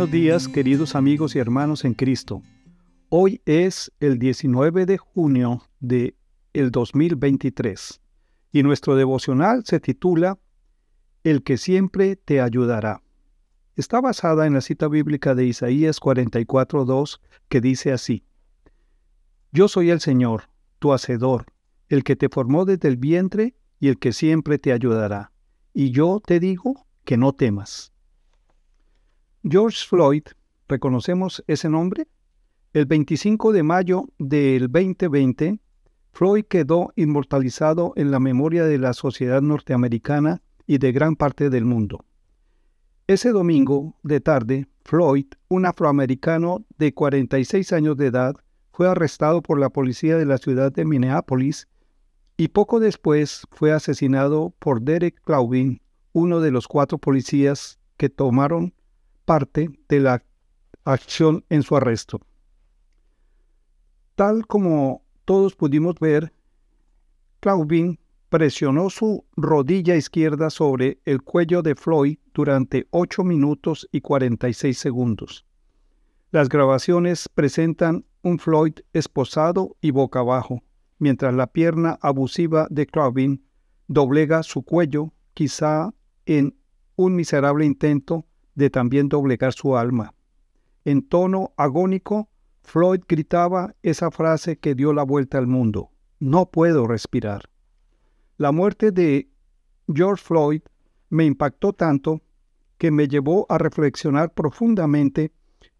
buenos días, queridos amigos y hermanos en Cristo. Hoy es el 19 de junio de el 2023 y nuestro devocional se titula El que siempre te ayudará. Está basada en la cita bíblica de Isaías 44:2 que dice así: Yo soy el Señor, tu hacedor, el que te formó desde el vientre y el que siempre te ayudará. Y yo te digo que no temas. George Floyd, ¿reconocemos ese nombre? El 25 de mayo del 2020, Floyd quedó inmortalizado en la memoria de la sociedad norteamericana y de gran parte del mundo. Ese domingo de tarde, Floyd, un afroamericano de 46 años de edad, fue arrestado por la policía de la ciudad de Minneapolis y poco después fue asesinado por Derek Claubin, uno de los cuatro policías que tomaron parte de la acción en su arresto. Tal como todos pudimos ver, Claubin presionó su rodilla izquierda sobre el cuello de Floyd durante 8 minutos y 46 segundos. Las grabaciones presentan un Floyd esposado y boca abajo, mientras la pierna abusiva de Claubin doblega su cuello, quizá en un miserable intento de también doblegar su alma. En tono agónico, Floyd gritaba esa frase que dio la vuelta al mundo. No puedo respirar. La muerte de George Floyd me impactó tanto que me llevó a reflexionar profundamente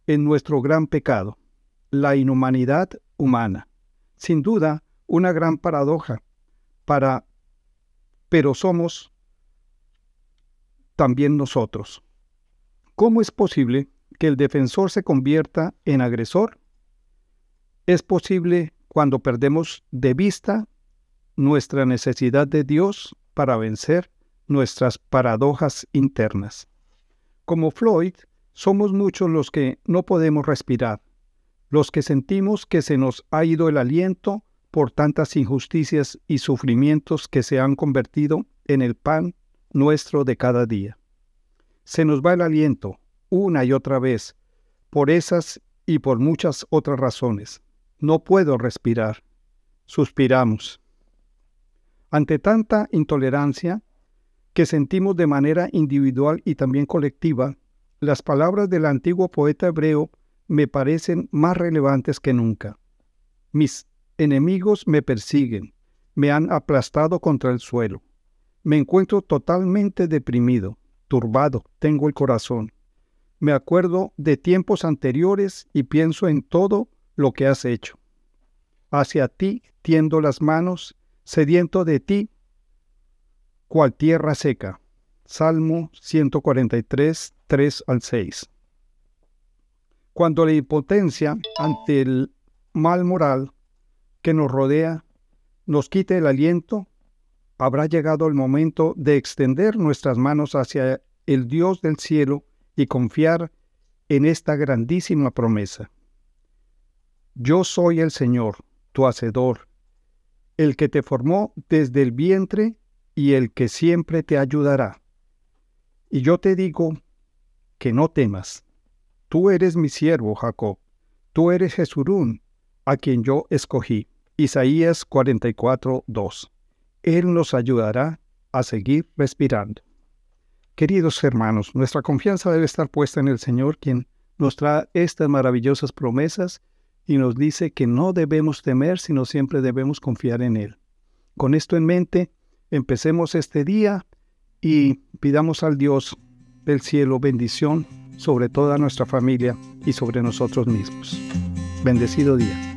en nuestro gran pecado, la inhumanidad humana. Sin duda, una gran paradoja para pero somos también nosotros. ¿Cómo es posible que el defensor se convierta en agresor? Es posible cuando perdemos de vista nuestra necesidad de Dios para vencer nuestras paradojas internas. Como Floyd, somos muchos los que no podemos respirar, los que sentimos que se nos ha ido el aliento por tantas injusticias y sufrimientos que se han convertido en el pan nuestro de cada día. Se nos va el aliento una y otra vez por esas y por muchas otras razones. No puedo respirar. Suspiramos. Ante tanta intolerancia que sentimos de manera individual y también colectiva, las palabras del antiguo poeta hebreo me parecen más relevantes que nunca. Mis enemigos me persiguen, me han aplastado contra el suelo. Me encuentro totalmente deprimido, turbado, tengo el corazón. Me acuerdo de tiempos anteriores y pienso en todo lo que has hecho. Hacia ti tiendo las manos, sediento de ti, cual tierra seca. Salmo 143, 3 al 6. Cuando la impotencia ante el mal moral que nos rodea nos quite el aliento, habrá llegado el momento de extender nuestras manos hacia el Dios del cielo y confiar en esta grandísima promesa. Yo soy el Señor, tu Hacedor, el que te formó desde el vientre y el que siempre te ayudará. Y yo te digo que no temas. Tú eres mi siervo, Jacob. Tú eres Jesurún, a quien yo escogí. Isaías 44, 2. Él nos ayudará a seguir respirando. Queridos hermanos, nuestra confianza debe estar puesta en el Señor, quien nos trae estas maravillosas promesas y nos dice que no debemos temer, sino siempre debemos confiar en Él. Con esto en mente, empecemos este día y pidamos al Dios del cielo bendición sobre toda nuestra familia y sobre nosotros mismos. Bendecido día.